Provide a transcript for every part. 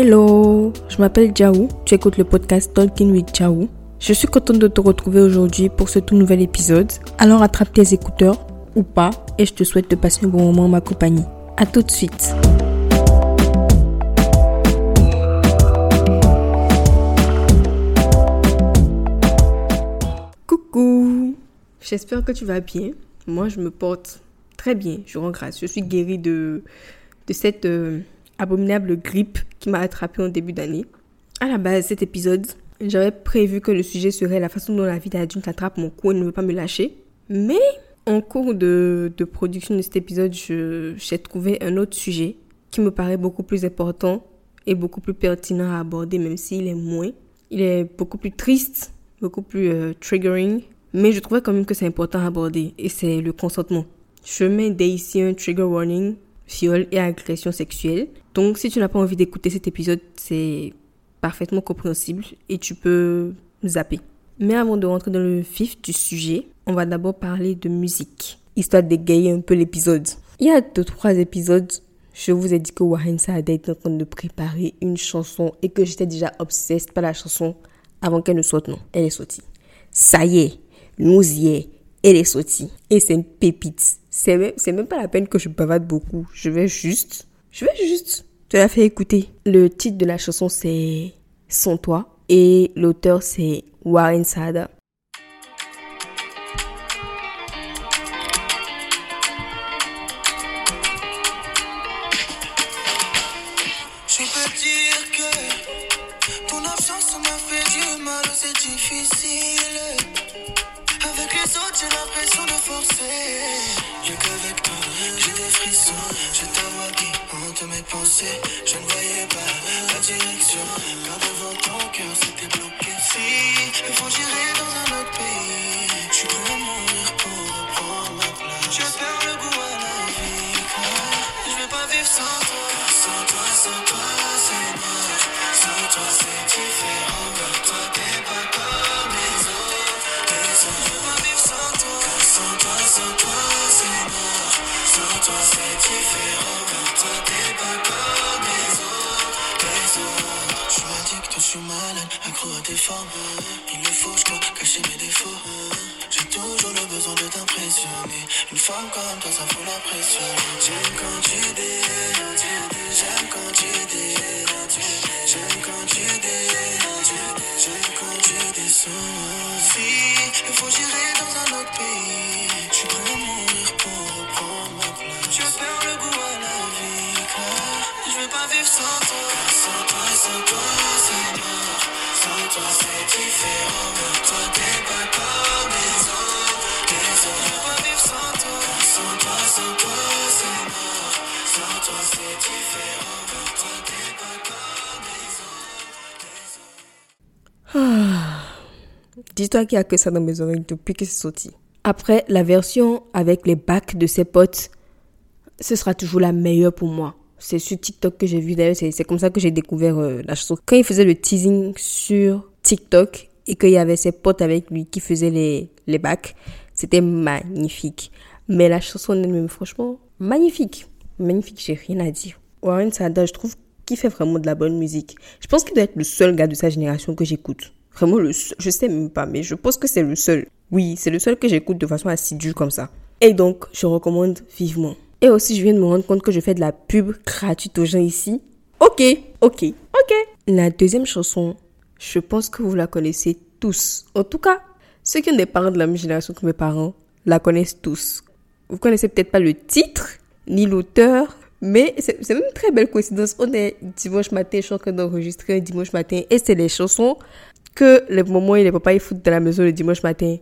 Hello, je m'appelle Jaou, tu écoutes le podcast Talking with Jaou. Je suis contente de te retrouver aujourd'hui pour ce tout nouvel épisode. Alors attrape tes écouteurs ou pas et je te souhaite de passer un bon moment en ma compagnie. A tout de suite. Coucou, j'espère que tu vas bien. Moi, je me porte très bien, je rends grâce. Je suis guérie de, de cette euh, abominable grippe qui m'a attrapée en début d'année. À la base, cet épisode, j'avais prévu que le sujet serait la façon dont la vie d'adulte attrape mon cou et ne veut pas me lâcher. Mais en cours de, de production de cet épisode, j'ai trouvé un autre sujet qui me paraît beaucoup plus important et beaucoup plus pertinent à aborder, même s'il est moins. Il est beaucoup plus triste, beaucoup plus euh, triggering, mais je trouvais quand même que c'est important à aborder, et c'est le consentement. Je mets dès un trigger warning, viol et agression sexuelle. Donc si tu n'as pas envie d'écouter cet épisode, c'est parfaitement compréhensible et tu peux zapper. Mais avant de rentrer dans le vif du sujet, on va d'abord parler de musique, histoire d'égayer un peu l'épisode. Il y a deux, trois épisodes, je vous ai dit que Warren Saada était en train de préparer une chanson et que j'étais déjà obsessed par la chanson avant qu'elle ne sorte. Non, elle est sortie. Ça y est, nous y est, elle est sortie. Et c'est une pépite. C'est même, même pas la peine que je bavade beaucoup. Je vais juste, je vais juste te la faire écouter. Le titre de la chanson c'est Sans toi et l'auteur c'est Warren Saada. Je peux dire que m'a fait du mal, c'est difficile. Les autres, j'ai l'impression de forcer. Rien qu'avec toi, j'ai des frissons. Je t'avoue hante mes pensées. Je ne voyais pas la direction. Car devant ton cœur, c'était bloqué. Si, il faut j'irai dans un autre pays. Je suis mourir pour reprendre ma place. Je perds le goût à la vie. Car je vais pas vivre sans toi. Sans toi, sans toi, c'est mort. Sans toi, c'est différent. Comme toi, t'es pas Une femme comme toi, ça fout la pression. J'aime quand tu dis, Dis-toi qu'il n'y a que ça dans mes oreilles depuis que c'est sorti. Après, la version avec les bacs de ses potes, ce sera toujours la meilleure pour moi. C'est sur TikTok que j'ai vu d'ailleurs, c'est comme ça que j'ai découvert euh, la chanson. Quand il faisait le teasing sur TikTok et qu'il y avait ses potes avec lui qui faisaient les, les bacs, c'était magnifique. Mais la chanson elle-même, franchement, magnifique. Magnifique, j'ai rien à dire. Warren Sada, je trouve qu'il fait vraiment de la bonne musique. Je pense qu'il doit être le seul gars de sa génération que j'écoute. Vraiment le seul. Je sais même pas, mais je pense que c'est le seul. Oui, c'est le seul que j'écoute de façon assidue comme ça. Et donc, je recommande vivement. Et aussi, je viens de me rendre compte que je fais de la pub gratuite aux gens ici. Ok, ok, ok. La deuxième chanson, je pense que vous la connaissez tous. En tout cas, ceux qui ont des parents de la même génération que mes parents la connaissent tous. Vous connaissez peut-être pas le titre, ni l'auteur, mais c'est même une très belle coïncidence. On est dimanche matin, je suis en train d'enregistrer un dimanche matin, et c'est les chansons que les moments où les papas ils foutent de la maison le dimanche matin.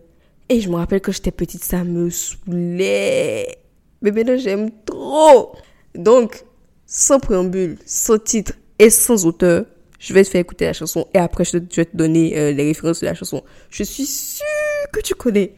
Et je me rappelle que j'étais petite, ça me saoulait. Mais maintenant, j'aime trop. Donc, sans préambule, sans titre et sans auteur, je vais te faire écouter la chanson et après, je, vais te donner euh, les références de la chanson. Je suis sûre que tu connais.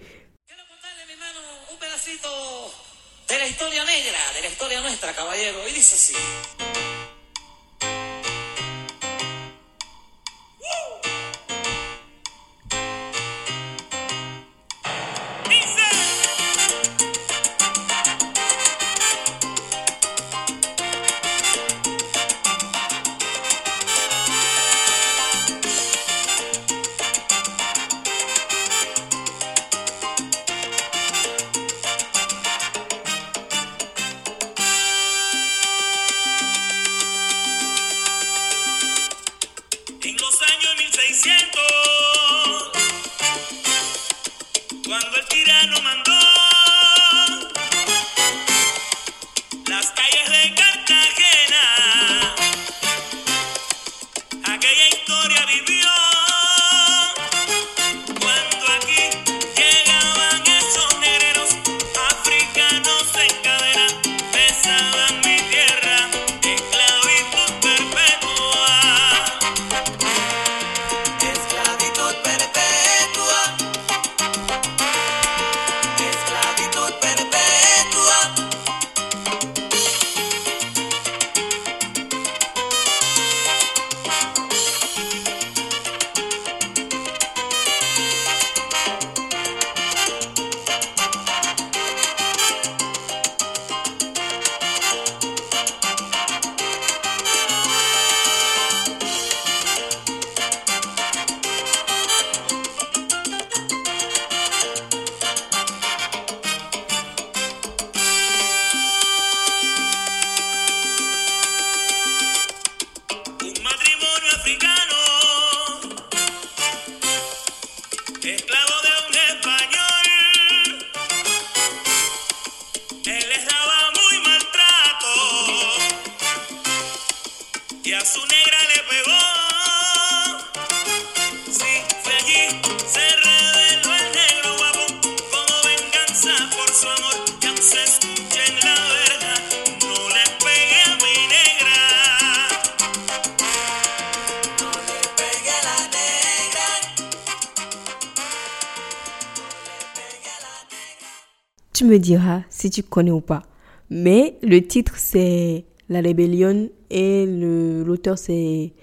Me diras si tu connais ou pas. Mais le titre c'est La Rébellion et l'auteur c'est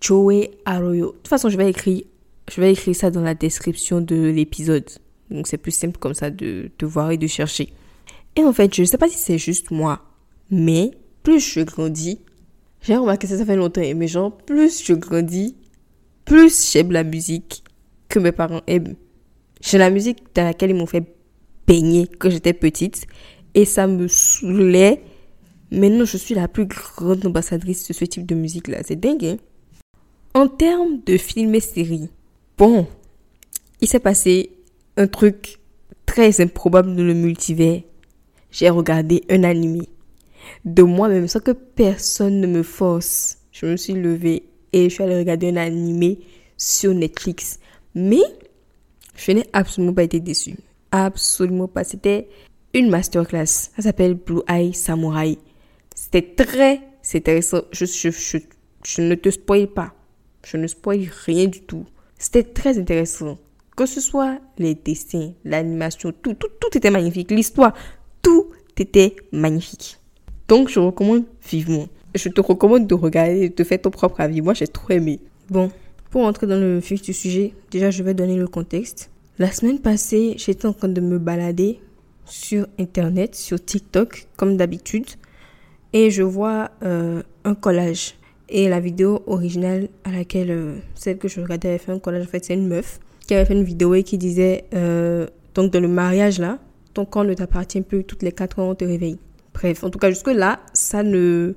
Joey Arroyo. De toute façon, je vais écrire, je vais écrire ça dans la description de l'épisode. Donc c'est plus simple comme ça de, de voir et de chercher. Et en fait, je sais pas si c'est juste moi, mais plus je grandis, j'ai remarqué ça, ça fait longtemps, mais genre, plus je grandis, plus j'aime la musique que mes parents aiment. J'ai la musique dans laquelle ils m'ont fait baigner quand j'étais petite et ça me saoulait. Maintenant, je suis la plus grande ambassadrice de ce type de musique-là. C'est dingue, hein? En termes de films et séries, bon, il s'est passé un truc très improbable dans le multivers. J'ai regardé un animé de moi-même sans que personne ne me force. Je me suis levée et je suis allée regarder un animé sur Netflix. Mais je n'ai absolument pas été déçue. Absolument pas. C'était une masterclass. Ça s'appelle Blue Eye Samurai. C'était très intéressant. Je, ne te spoil pas. Je ne spoil rien du tout. C'était très intéressant. Que ce soit les dessins, l'animation, tout, tout, tout était magnifique. L'histoire, tout était magnifique. Donc, je recommande vivement. Je te recommande de regarder, de faire ton propre avis. Moi, j'ai trop aimé. Bon, pour entrer dans le vif du sujet, déjà, je vais donner le contexte. La semaine passée, j'étais en train de me balader sur Internet, sur TikTok, comme d'habitude, et je vois euh, un collage. Et la vidéo originale à laquelle euh, celle que je regardais avait fait un collage, en fait, c'est une meuf qui avait fait une vidéo et qui disait euh, donc dans le mariage là, ton corps ne t'appartient plus, toutes les quatre heures on te réveille. Bref, en tout cas jusque là, ça ne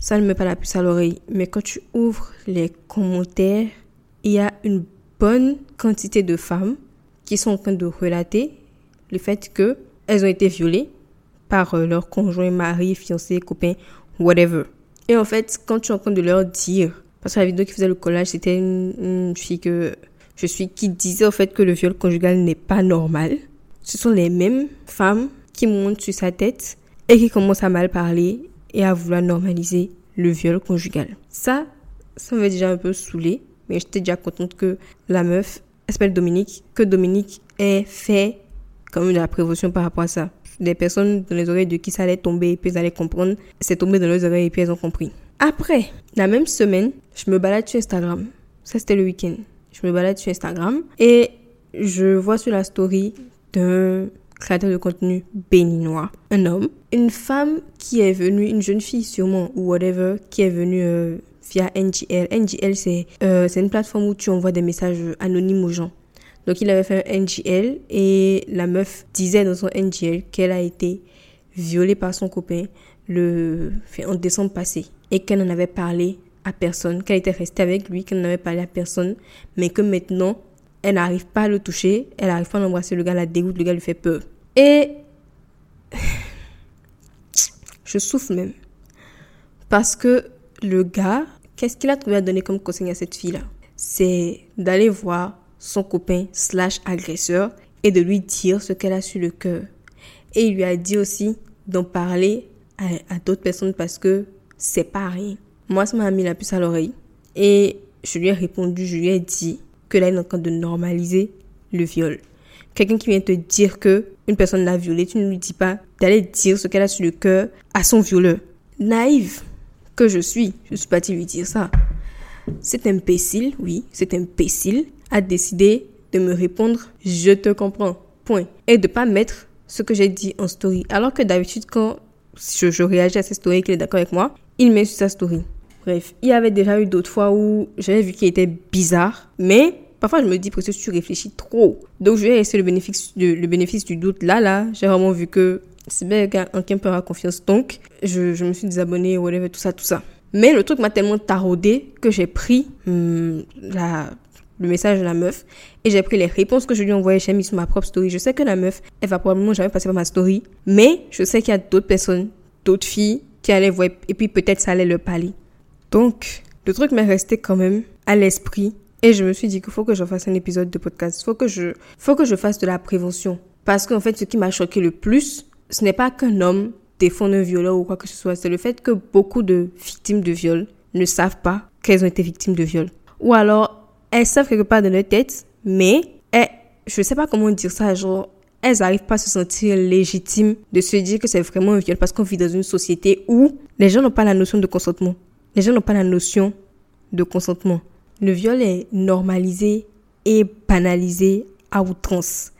ça ne met pas la puce à l'oreille. Mais quand tu ouvres les commentaires, il y a une bonne quantité de femmes qui sont en train de relater le fait que elles ont été violées par euh, leur conjoint, mari, fiancé, copain, whatever. Et en fait, quand tu es en train de leur dire, parce que la vidéo qui faisait le collage, c'était une, fille que je suis qui disait au fait que le viol conjugal n'est pas normal. Ce sont les mêmes femmes qui montent sur sa tête et qui commencent à mal parler et à vouloir normaliser le viol conjugal. Ça, ça m'avait déjà un peu saoulé, mais j'étais déjà contente que la meuf s'appelle Dominique, que Dominique ait fait même de la prévention par rapport à ça. Des personnes dans les oreilles de qui ça allait tomber et puis elles allaient comprendre, c'est tombé dans leurs oreilles et puis elles ont compris. Après, la même semaine, je me balade sur Instagram. Ça, c'était le week-end. Je me balade sur Instagram et je vois sur la story d'un créateur de contenu béninois, un homme, une femme qui est venue, une jeune fille sûrement, ou whatever, qui est venue euh, via NGL. NGL, c'est euh, une plateforme où tu envoies des messages anonymes aux gens. Donc il avait fait un NGL et la meuf disait dans son NGL qu'elle a été violée par son copain le, en décembre passé et qu'elle n'en avait parlé à personne, qu'elle était restée avec lui, qu'elle n'en avait parlé à personne, mais que maintenant elle n'arrive pas à le toucher, elle n'arrive pas à l'embrasser, le gars la dégoûte, le gars lui fait peur. Et je souffre même. Parce que le gars, qu'est-ce qu'il a trouvé à donner comme conseil à cette fille-là? C'est d'aller voir son copain slash agresseur et de lui dire ce qu'elle a sur le cœur. Et il lui a dit aussi d'en parler à, d'autres personnes parce que c'est pas rien. Moi, ça m'a mis la puce à l'oreille. Et je lui ai répondu, je lui ai dit que là, il est en train de normaliser le viol. Quelqu'un qui vient te dire que une personne l'a violé, tu ne lui dis pas d'aller dire ce qu'elle a sur le cœur à son violeur. Naïve que je suis, je suis partie lui dire ça. Cet imbécile, oui, cet imbécile a décidé de me répondre je te comprends. Point. Et de pas mettre ce que j'ai dit en story. Alors que d'habitude, quand je, réagis à ces stories qu'il est d'accord avec moi, il met sur sa story. Bref, il y avait déjà eu d'autres fois où j'avais vu qu'il était bizarre, mais parfois je me dis parce que tu réfléchis trop. Donc je vais laisser le bénéfice, le bénéfice du doute. Là, là, j'ai vraiment vu que c'est bien qu'un peut avoir confiance. Donc, je, je me suis désabonnée, whatever, tout ça, tout ça. Mais le truc m'a tellement taraudé que j'ai pris hum, la, le message de la meuf et j'ai pris les réponses que je lui ai envoyées. J'ai mis sur ma propre story. Je sais que la meuf, elle va probablement jamais passer par ma story, mais je sais qu'il y a d'autres personnes, d'autres filles qui allaient voir et puis peut-être ça allait leur parler. Donc, le truc m'est resté quand même à l'esprit et je me suis dit qu'il faut que je fasse un épisode de podcast. Faut faut que je fasse de la prévention. Parce qu'en fait, ce qui m'a choqué le plus, ce n'est pas qu'un homme défende un violeur ou quoi que ce soit. C'est le fait que beaucoup de victimes de viol ne savent pas qu'elles ont été victimes de viol. Ou alors, elles savent quelque part dans leur tête, mais elles, je sais pas comment dire ça, genre, elles n'arrivent pas à se sentir légitimes de se dire que c'est vraiment un viol parce qu'on vit dans une société où les gens n'ont pas la notion de consentement. Les gens n'ont pas la notion de consentement. Le viol est normalisé et banalisé à outrance.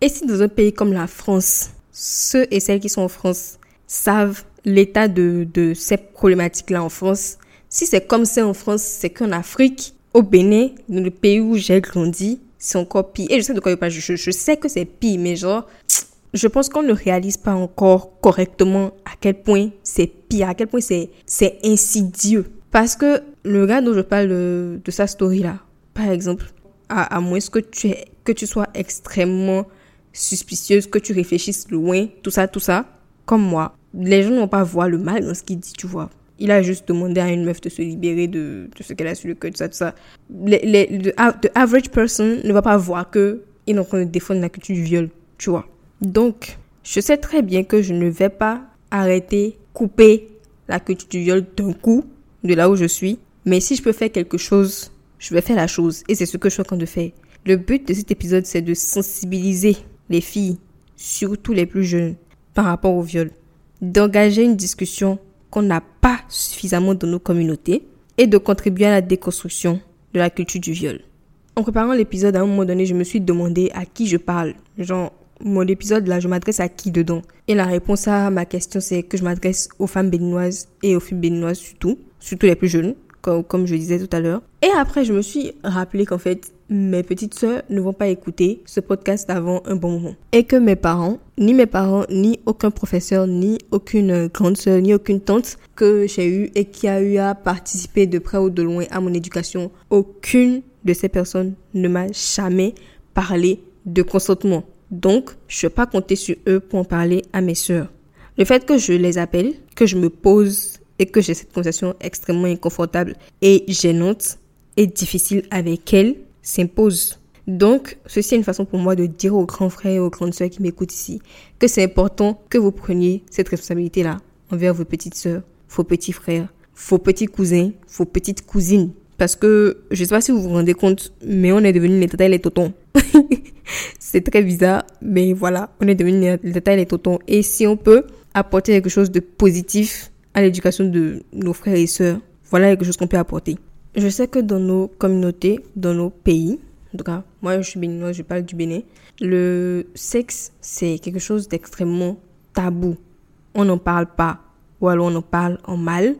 Et si dans un pays comme la France, ceux et celles qui sont en France savent l'état de, de ces problématiques-là en France, si c'est comme ça en France, c'est qu'en Afrique, au Bénin, dans le pays où j'ai grandi, c'est encore pire. Et je sais de quoi je parle, je, sais que c'est pire, mais genre, je pense qu'on ne réalise pas encore correctement à quel point c'est pire, à quel point c'est, c'est insidieux. Parce que le gars dont je parle de, sa story là, par exemple, à, moins que tu, que tu sois extrêmement suspicieuse, que tu réfléchisses loin, tout ça, tout ça, comme moi, les gens n'ont pas voir le mal dans ce qu'il dit, tu vois. Il a juste demandé à une meuf de se libérer de, de ce qu'elle a sur le cœur, tout ça, tout ça. Les, les, the, the average person ne va pas voir que il est en train de défendre la culture du viol, tu vois. Donc, je sais très bien que je ne vais pas arrêter, couper la culture du viol d'un coup, de là où je suis. Mais si je peux faire quelque chose, je vais faire la chose. Et c'est ce que je suis en train de faire. Le but de cet épisode, c'est de sensibiliser les filles, surtout les plus jeunes, par rapport au viol. D'engager une discussion qu'on n'a pas suffisamment dans nos communautés et de contribuer à la déconstruction de la culture du viol. En préparant l'épisode, à un moment donné, je me suis demandé à qui je parle. Genre, mon épisode là, je m'adresse à qui dedans? Et la réponse à ma question, c'est que je m'adresse aux femmes béninoises et aux filles béninoises surtout, surtout les plus jeunes, comme, comme je disais tout à l'heure. Et après, je me suis rappelé qu'en fait, mes petites sœurs ne vont pas écouter ce podcast avant un bon moment. Et que mes parents, ni mes parents, ni aucun professeur, ni aucune grande sœur, ni aucune tante que j'ai eu et qui a eu à participer de près ou de loin à mon éducation, aucune de ces personnes ne m'a jamais parlé de consentement. Donc, je ne vais pas compter sur eux pour en parler à mes sœurs. Le fait que je les appelle, que je me pose et que j'ai cette conversation extrêmement inconfortable et gênante et difficile avec elles s'impose. Donc, ceci est une façon pour moi de dire aux grands frères et aux grandes sœurs qui m'écoutent ici que c'est important que vous preniez cette responsabilité-là envers vos petites sœurs, vos petits frères, vos petits cousins, vos petites cousines. Parce que, je sais pas si vous vous rendez compte, mais on est devenu les tatas et les totons. c'est très bizarre, mais voilà, on est devenu les tatas et les totons. Et si on peut apporter quelque chose de positif à l'éducation de nos frères et sœurs, voilà quelque chose qu'on peut apporter. Je sais que dans nos communautés, dans nos pays, en tout cas, moi je suis béninoise, je parle du Bénin, le sexe, c'est quelque chose d'extrêmement tabou. On n'en parle pas, ou alors on en parle en mal,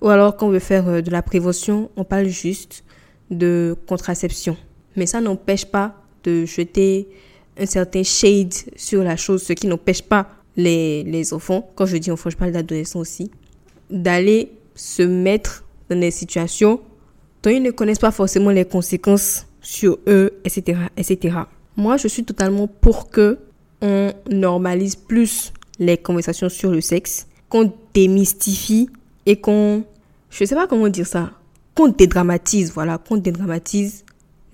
ou alors quand on veut faire de la prévention, on parle juste de contraception. Mais ça n'empêche pas de jeter un certain shade sur la chose, ce qui n'empêche pas les, les enfants, quand je dis enfants, je parle d'adolescents aussi, d'aller se mettre dans des situations dont ils ne connaissent pas forcément les conséquences sur eux, etc., etc. Moi, je suis totalement pour que on normalise plus les conversations sur le sexe, qu'on démystifie et qu'on, je sais pas comment dire ça, qu'on dédramatise, voilà, qu'on dédramatise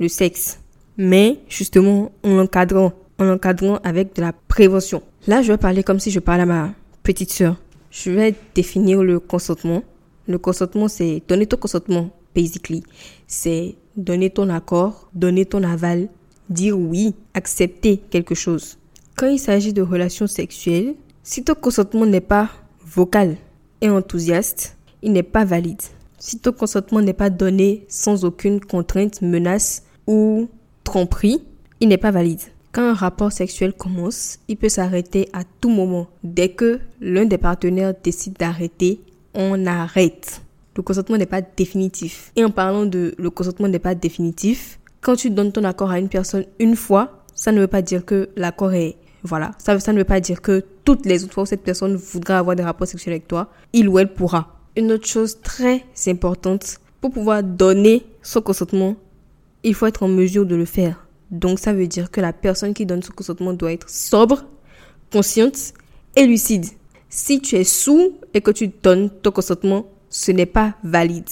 le sexe. Mais justement, en l'encadrant, en l'encadrant avec de la prévention. Là, je vais parler comme si je parlais à ma petite sœur. Je vais définir le consentement. Le consentement, c'est donner ton consentement, basically. C'est donner ton accord, donner ton aval, dire oui, accepter quelque chose. Quand il s'agit de relations sexuelles, si ton consentement n'est pas vocal et enthousiaste, il n'est pas valide. Si ton consentement n'est pas donné sans aucune contrainte, menace ou tromperie, il n'est pas valide. Quand un rapport sexuel commence, il peut s'arrêter à tout moment. Dès que l'un des partenaires décide d'arrêter, on arrête. Le consentement n'est pas définitif. Et en parlant de le consentement n'est pas définitif, quand tu donnes ton accord à une personne une fois, ça ne veut pas dire que l'accord est voilà, ça, ça ne veut pas dire que toutes les autres fois où cette personne voudra avoir des rapports sexuels avec toi, il ou elle pourra. Une autre chose très importante, pour pouvoir donner son consentement, il faut être en mesure de le faire. Donc ça veut dire que la personne qui donne son consentement doit être sobre, consciente et lucide. Si tu es sous et que tu donnes ton consentement, ce n'est pas valide.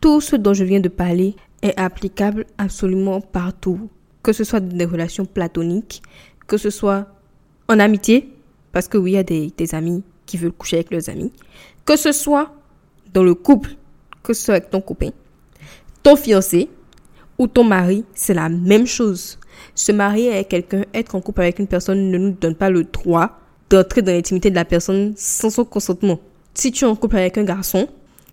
Tout ce dont je viens de parler est applicable absolument partout. Que ce soit des relations platoniques, que ce soit en amitié, parce que oui, il y a des, des amis qui veulent coucher avec leurs amis, que ce soit dans le couple, que ce soit avec ton copain, ton fiancé ou ton mari, c'est la même chose. Se marier avec quelqu'un, être en couple avec une personne ne nous donne pas le droit d'entrer dans l'intimité de la personne sans son consentement. Si tu es en couple avec un garçon,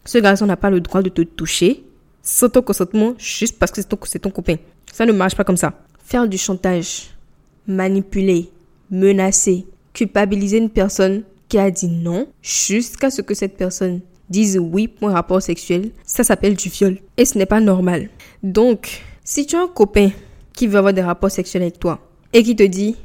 ce garçon n'a pas le droit de te toucher sans ton consentement juste parce que c'est ton, ton copain. Ça ne marche pas comme ça. Faire du chantage, manipuler, menacer, culpabiliser une personne qui a dit non jusqu'à ce que cette personne dise oui pour un rapport sexuel, ça s'appelle du viol. Et ce n'est pas normal. Donc, si tu as un copain qui veut avoir des rapports sexuels avec toi et qui te dit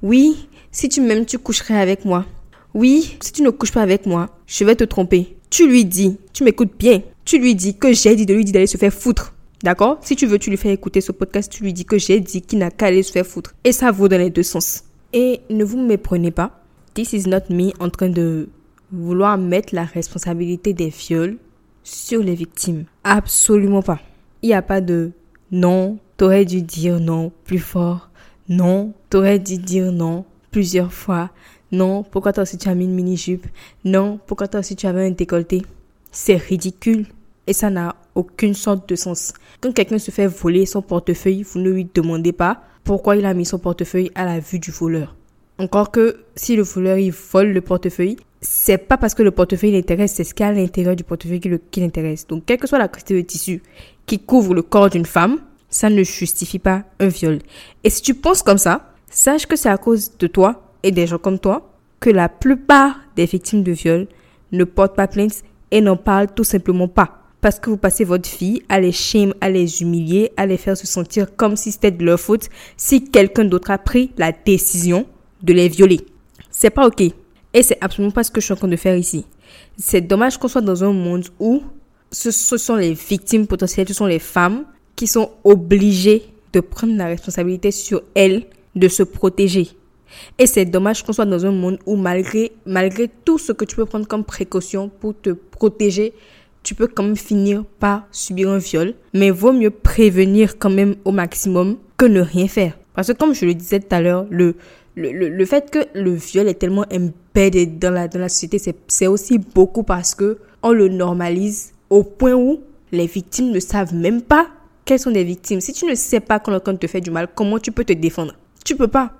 oui, si tu m'aimes, tu coucherais avec moi. Oui, si tu ne couches pas avec moi, je vais te tromper. Tu lui dis, tu m'écoutes bien, tu lui dis que j'ai dit de lui dire d'aller se faire foutre. D'accord? Si tu veux, tu lui fais écouter ce podcast, tu lui dis que j'ai dit qu'il n'a qu'à aller se faire foutre. Et ça vaut dans les deux sens. Et ne vous méprenez pas. This is not me en train de vouloir mettre la responsabilité des viols sur les victimes. Absolument pas. Il n'y a pas de non, t'aurais dû dire non plus fort. Non, t'aurais dû dire non plusieurs fois. Non, pourquoi toi aussi tu as mis une mini-jupe? Non, pourquoi toi aussi tu avais un décolleté? C'est ridicule. Et ça n'a aucune sorte de sens. Quand quelqu'un se fait voler son portefeuille, vous ne lui demandez pas pourquoi il a mis son portefeuille à la vue du voleur. Encore que si le voleur il vole le portefeuille, c'est pas parce que le portefeuille l'intéresse, c'est ce qu'il y a à l'intérieur du portefeuille qui l'intéresse. Donc, quelle que soit la quantité de tissu qui couvre le corps d'une femme, ça ne justifie pas un viol. Et si tu penses comme ça, sache que c'est à cause de toi et des gens comme toi que la plupart des victimes de viol ne portent pas plainte et n'en parlent tout simplement pas. Parce que vous passez votre vie à les shame, à les humilier, à les faire se sentir comme si c'était de leur faute si quelqu'un d'autre a pris la décision de les violer. C'est pas ok. Et c'est absolument pas ce que je suis en train de faire ici. C'est dommage qu'on soit dans un monde où ce sont les victimes potentielles, ce sont les femmes qui sont obligées de prendre la responsabilité sur elles de se protéger. Et c'est dommage qu'on soit dans un monde où malgré, malgré tout ce que tu peux prendre comme précaution pour te protéger, tu peux quand même finir par subir un viol. Mais vaut mieux prévenir quand même au maximum que ne rien faire. Parce que comme je le disais tout à l'heure, le, le, le, fait que le viol est tellement embedded dans la, dans la société, c'est aussi beaucoup parce que on le normalise au point où les victimes ne savent même pas quelles sont les victimes. Si tu ne sais pas quand quelqu'un te fait du mal, comment tu peux te défendre? Tu peux pas.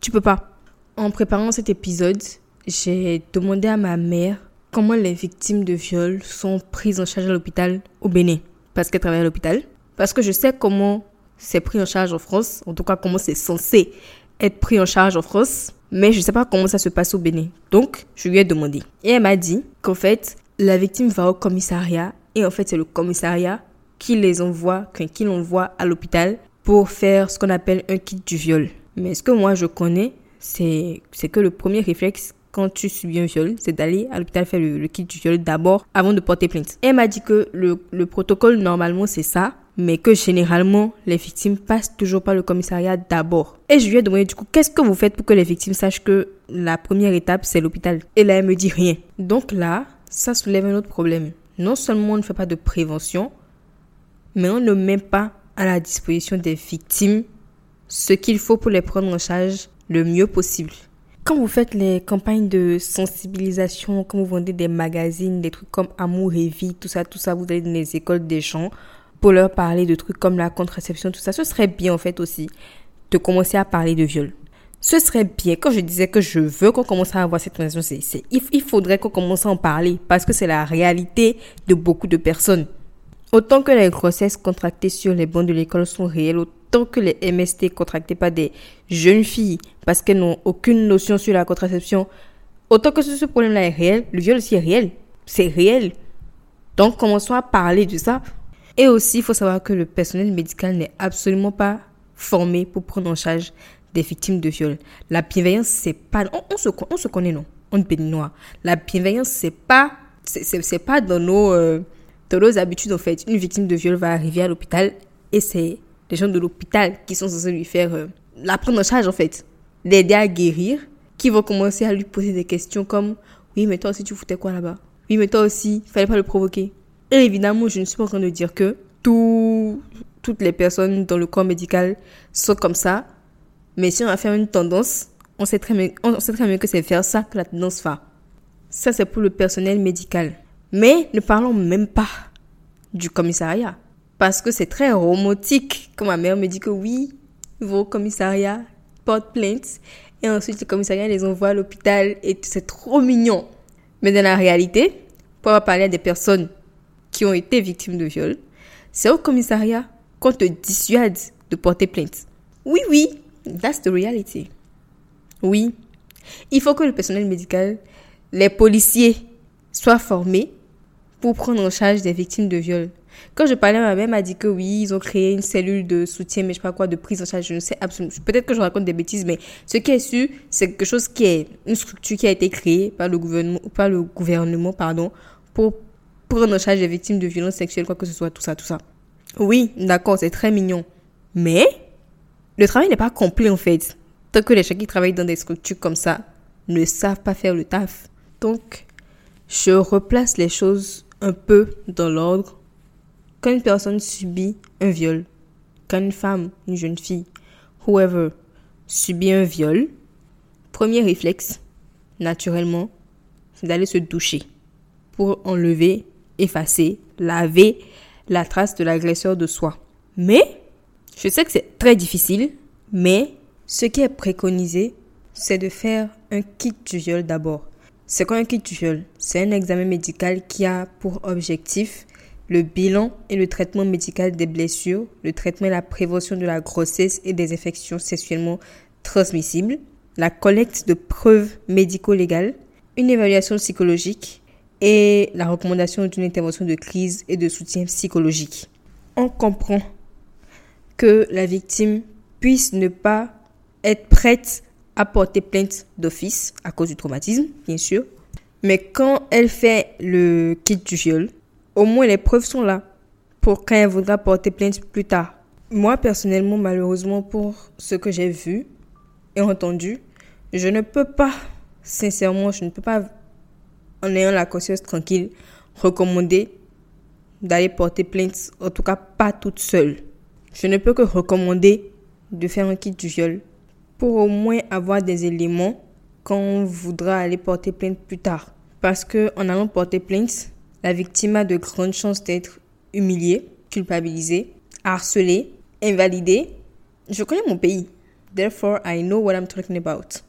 Tu peux pas. En préparant cet épisode, j'ai demandé à ma mère comment les victimes de viol sont prises en charge à l'hôpital au Bénin. Parce qu'elle travaille à l'hôpital. Parce que je sais comment c'est pris en charge en France. En tout cas, comment c'est censé être pris en charge en France. Mais je sais pas comment ça se passe au Bénin. Donc, je lui ai demandé. Et elle m'a dit qu'en fait, la victime va au commissariat. Et en fait, c'est le commissariat qui les envoie, qui l'envoie à l'hôpital pour faire ce qu'on appelle un kit du viol. Mais ce que moi je connais, c'est que le premier réflexe quand tu subis un viol, c'est d'aller à l'hôpital faire le, kit du viol d'abord avant de porter plainte. Elle m'a dit que le, le protocole normalement c'est ça, mais que généralement, les victimes passent toujours par le commissariat d'abord. Et je lui ai demandé du coup, qu'est-ce que vous faites pour que les victimes sachent que la première étape, c'est l'hôpital? Et là, elle me dit rien. Donc là, ça soulève un autre problème. Non seulement on ne fait pas de prévention, mais on ne met pas à la disposition des victimes ce qu'il faut pour les prendre en charge le mieux possible. Quand vous faites les campagnes de sensibilisation, quand vous vendez des magazines, des trucs comme Amour et Vie, tout ça, tout ça, vous allez dans les écoles des gens pour leur parler de trucs comme la contraception, tout ça, ce serait bien en fait aussi de commencer à parler de viol. Ce serait bien, quand je disais que je veux qu'on commence à avoir cette conversation, c'est, il, il faudrait qu'on commence à en parler parce que c'est la réalité de beaucoup de personnes. Autant que les grossesses contractées sur les bancs de l'école sont réelles, autant que les MST contractés par des jeunes filles parce qu'elles n'ont aucune notion sur la contraception, autant que ce problème-là est réel, le viol aussi est réel. C'est réel. Donc commençons à parler de ça. Et aussi, il faut savoir que le personnel médical n'est absolument pas formé pour prendre en charge des victimes de viol. La bienveillance, c'est pas... On, se, on se connaît, non? On est béninois. La bienveillance, c'est pas... C'est pas dans nos... Euh, dans nos habitudes, en fait. Une victime de viol va arriver à l'hôpital et c'est les gens de l'hôpital qui sont censés lui faire euh, la prendre en charge, en fait. L'aider à guérir, qui vont commencer à lui poser des questions comme Oui, mais toi aussi, tu foutais quoi là-bas? Oui, mais toi aussi, il fallait pas le provoquer. Évidemment, je ne suis pas en train de dire que tout, toutes les personnes dans le corps médical sont comme ça. Mais si on a fait une tendance, on sait très bien, on sait très bien que c'est vers ça que la tendance va. Ça, c'est pour le personnel médical. Mais ne parlons même pas du commissariat. Parce que c'est très romantique quand ma mère me dit que oui, vos commissariats portent plainte et ensuite les commissariats les envoient à l'hôpital et c'est trop mignon. Mais dans la réalité, pour parler à des personnes qui ont été victimes de viol, c'est au commissariat qu'on te dissuade de porter plainte. Oui, oui, that's the reality. Oui, il faut que le personnel médical, les policiers soient formés pour prendre en charge des victimes de viol. Quand je parlais ma mère, m'a dit que oui, ils ont créé une cellule de soutien, mais je sais pas quoi, de prise en charge. Je ne sais absolument. Peut-être que je raconte des bêtises, mais ce qui est sûr, c'est quelque chose qui est une structure qui a été créée par le gouvernement, par le gouvernement, pardon, pour prendre en charge des victimes de violences sexuelles, quoi que ce soit, tout ça, tout ça. Oui, d'accord, c'est très mignon. Mais, le travail n'est pas complet, en fait. Tant que les gens qui travaillent dans des structures comme ça ne savent pas faire le taf. Donc, je replace les choses un peu dans l'ordre. Quand une personne subit un viol, quand une femme, une jeune fille, whoever, subit un viol, premier réflexe, naturellement, c'est d'aller se doucher pour enlever, effacer, laver la trace de l'agresseur de soi. Mais, je sais que c'est très difficile, mais ce qui est préconisé, c'est de faire un kit du viol d'abord. C'est quoi un kit du viol? C'est un examen médical qui a pour objectif le bilan et le traitement médical des blessures, le traitement et la prévention de la grossesse et des infections sexuellement transmissibles, la collecte de preuves médico-légales, une évaluation psychologique et la recommandation d'une intervention de crise et de soutien psychologique. On comprend que la victime puisse ne pas être prête à porter plainte d'office à cause du traumatisme, bien sûr. Mais quand elle fait le kit du viol, au moins les preuves sont là pour quand elle voudra porter plainte plus tard. Moi, personnellement, malheureusement, pour ce que j'ai vu et entendu, je ne peux pas, sincèrement, je ne peux pas, en ayant la conscience tranquille, recommander d'aller porter plainte, en tout cas pas toute seule. Je ne peux que recommander de faire un kit du viol pour au moins avoir des éléments quand on voudra aller porter plainte plus tard. Parce que en allant porter plainte, la victime a de grandes chances d'être humiliée, culpabilisée, harcelée, invalidée. Je connais mon pays. Therefore, I know what I'm talking about.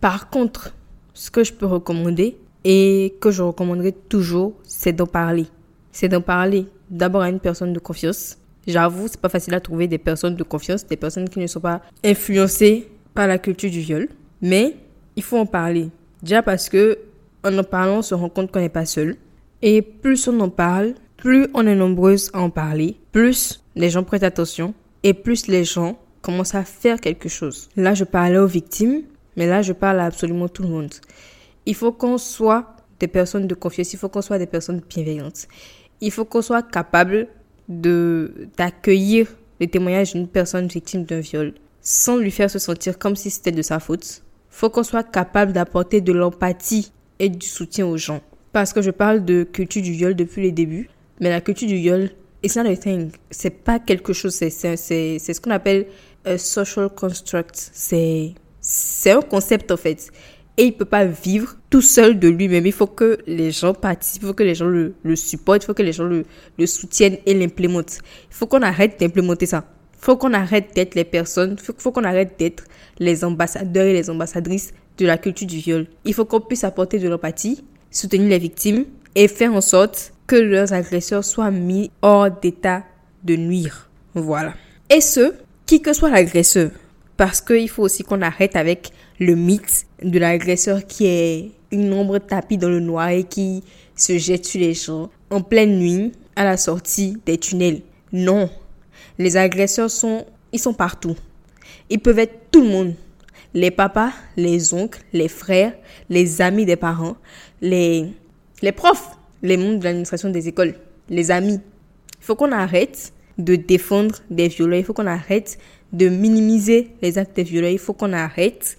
Par contre, ce que je peux recommander et que je recommanderai toujours, c'est d'en parler. C'est d'en parler d'abord à une personne de confiance. J'avoue, c'est pas facile à trouver des personnes de confiance, des personnes qui ne sont pas influencées par la culture du viol, mais il faut en parler. Déjà parce que en en parlant, on se rend compte qu'on n'est pas seul. Et plus on en parle, plus on est nombreuses à en parler, plus les gens prêtent attention et plus les gens commencent à faire quelque chose. Là, je parlais aux victimes, mais là, je parle à absolument tout le monde. Il faut qu'on soit des personnes de confiance, il faut qu'on soit des personnes bienveillantes. Il faut qu'on soit capable de d'accueillir le témoignage d'une personne victime d'un viol sans lui faire se sentir comme si c'était de sa faute. Faut qu'on soit capable d'apporter de l'empathie et du soutien aux gens. Parce que je parle de culture du viol depuis les débuts, mais la culture du viol, it's not a thing. C'est pas quelque chose, c'est ce qu'on appelle un social construct. C'est un concept en fait. Et il peut pas vivre tout seul de lui-même. Il faut que les gens participent, il faut que les gens le, le supportent, il faut que les gens le, le soutiennent et l'implémentent. Il faut qu'on arrête d'implémenter ça. Il faut qu'on arrête d'être les personnes, il faut, faut qu'on arrête d'être les ambassadeurs et les ambassadrices de la culture du viol. Il faut qu'on puisse apporter de l'empathie, soutenir les victimes et faire en sorte que leurs agresseurs soient mis hors d'état de nuire. Voilà. Et ce, qui que soit l'agresseur. Parce qu'il faut aussi qu'on arrête avec le mythe de l'agresseur qui est une ombre tapie dans le noir et qui se jette sur les gens en pleine nuit à la sortie des tunnels. Non. Les agresseurs sont, ils sont partout. Ils peuvent être tout le monde. Les papas, les oncles, les frères, les amis des parents, les, les profs, les membres de l'administration des écoles, les amis. Il faut qu'on arrête de défendre des violeurs. Il faut qu'on arrête de minimiser les actes des violeurs. Il faut qu'on arrête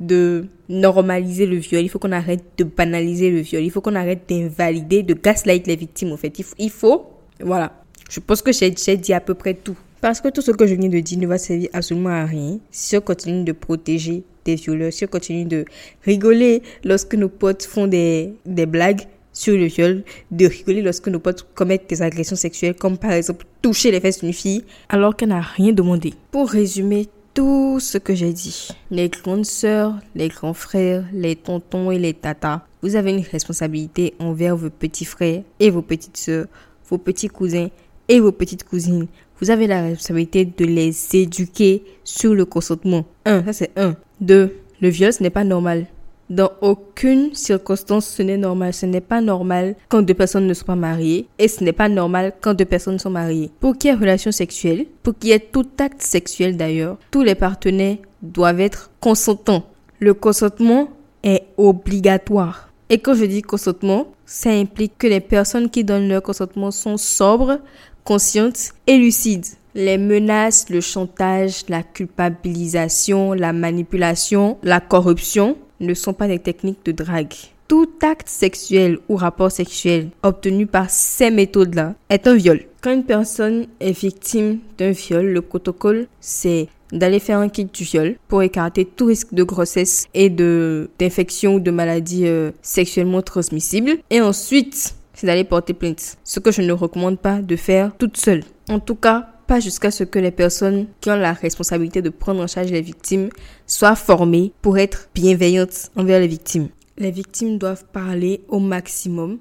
de normaliser le viol. Il faut qu'on arrête de banaliser le viol. Il faut qu'on arrête d'invalider, de gaslight les victimes, en fait. Il faut, il faut voilà. Je pense que j'ai dit à peu près tout. Parce que tout ce que je viens de dire ne va servir absolument à rien si on continue de protéger des violeurs, si on continue de rigoler lorsque nos potes font des, des blagues sur le viol, de rigoler lorsque nos potes commettent des agressions sexuelles, comme par exemple toucher les fesses d'une fille, alors qu'elle n'a rien demandé. Pour résumer tout ce que j'ai dit, les grandes sœurs, les grands frères, les tontons et les tatas, vous avez une responsabilité envers vos petits frères et vos petites sœurs, vos petits cousins et vos petites cousines. Vous avez la responsabilité de les éduquer sur le consentement. Un, ça c'est un. Deux, le viol, ce n'est pas normal. Dans aucune circonstance, ce n'est normal. Ce n'est pas normal quand deux personnes ne sont pas mariées et ce n'est pas normal quand deux personnes sont mariées. Pour qu'il y ait relation sexuelle, pour qu'il y ait tout acte sexuel d'ailleurs, tous les partenaires doivent être consentants. Le consentement est obligatoire. Et quand je dis consentement, ça implique que les personnes qui donnent leur consentement sont sobres, conscientes et lucides. Les menaces, le chantage, la culpabilisation, la manipulation, la corruption ne sont pas des techniques de drague. Tout acte sexuel ou rapport sexuel obtenu par ces méthodes-là est un viol. Quand une personne est victime d'un viol, le protocole, c'est d'aller faire un kit du viol pour écarter tout risque de grossesse et de d'infection ou de maladie euh, sexuellement transmissible. Et ensuite, d'aller porter plainte. Ce que je ne recommande pas de faire toute seule. En tout cas, pas jusqu'à ce que les personnes qui ont la responsabilité de prendre en charge les victimes soient formées pour être bienveillantes envers les victimes. Les victimes doivent parler au maximum,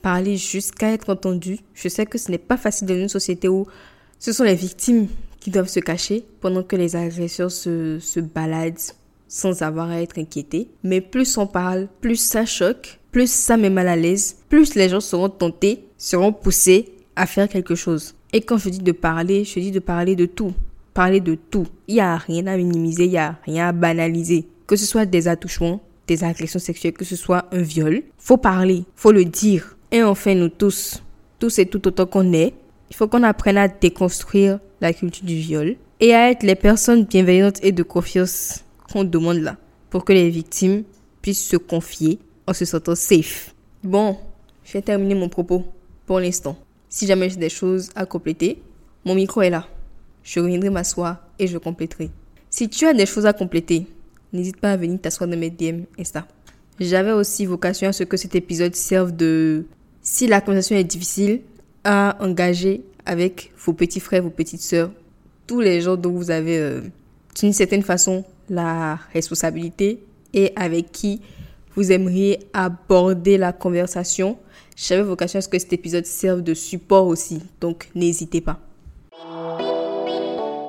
parler jusqu'à être entendues. Je sais que ce n'est pas facile dans une société où ce sont les victimes qui doivent se cacher pendant que les agresseurs se, se baladent sans avoir à être inquiétés. Mais plus on parle, plus ça choque, plus ça met mal à l'aise, plus les gens seront tentés, seront poussés à faire quelque chose. Et quand je dis de parler, je dis de parler de tout. Parler de tout. Il n'y a rien à minimiser, il n'y a rien à banaliser. Que ce soit des attouchements, des agressions sexuelles, que ce soit un viol, faut parler, faut le dire. Et enfin, nous tous, tous et tout autant qu'on est, il faut qu'on apprenne à déconstruire la culture du viol et à être les personnes bienveillantes et de confiance qu'on demande là pour que les victimes puissent se confier en se sentant safe. Bon, je vais terminer mon propos pour l'instant. Si jamais j'ai des choses à compléter, mon micro est là. Je reviendrai m'asseoir et je compléterai. Si tu as des choses à compléter, n'hésite pas à venir t'asseoir dans mes DM Insta. J'avais aussi vocation à ce que cet épisode serve de, si la conversation est difficile, à engager avec vos petits frères, vos petites sœurs, tous les gens dont vous avez euh, d'une certaine façon la responsabilité et avec qui vous aimeriez aborder la conversation? J'avais vocation à ce que cet épisode serve de support aussi, donc n'hésitez pas.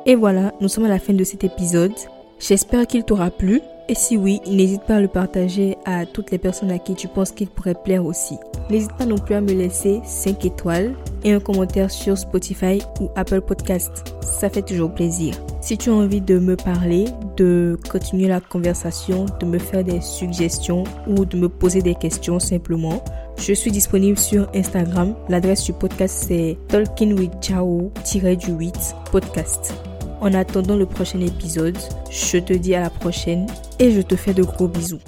Et voilà, nous sommes à la fin de cet épisode. J'espère qu'il t'aura plu. Et si oui, n'hésite pas à le partager à toutes les personnes à qui tu penses qu'il pourrait plaire aussi. N'hésite pas non plus à me laisser 5 étoiles et un commentaire sur Spotify ou Apple Podcast. Ça fait toujours plaisir. Si tu as envie de me parler, de continuer la conversation, de me faire des suggestions ou de me poser des questions simplement, je suis disponible sur Instagram. L'adresse du podcast c'est talkingwithchao-du8 podcast. En attendant le prochain épisode, je te dis à la prochaine et je te fais de gros bisous.